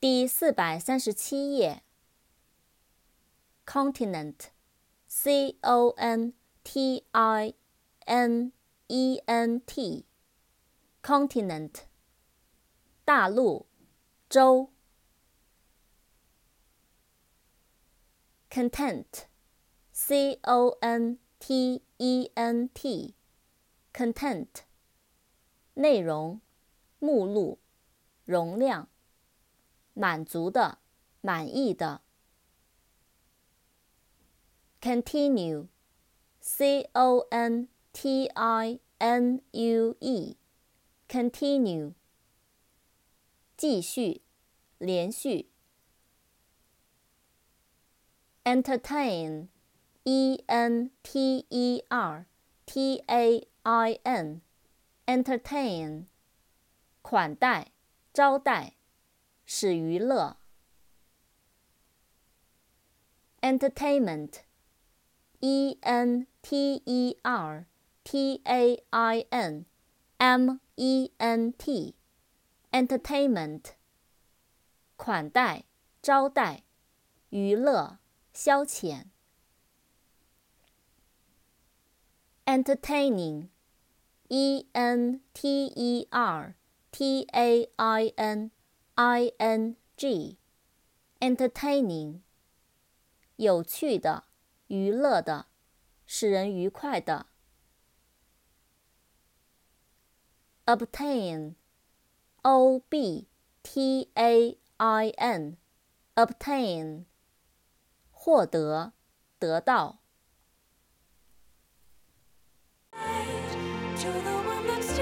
第四百三十七页。continent，c o n t i n e n t，continent，大陆，洲。content，c o n t e n t，content，内容，目录，容量。满足的，满意的。continue，c o n t i n u e，continue，继续，连续。entertain，e n t e r t a i n，entertain，款待，招待。使娱乐。entertainment，e n t e r t a i n m e n t，entertainment，款待、招待、娱乐、消遣。entertaining，e n t e r t a i n i n g，entertaining，有趣的、娱乐的、使人愉快的。obtain，o b t a i n，obtain，获得、得到。To the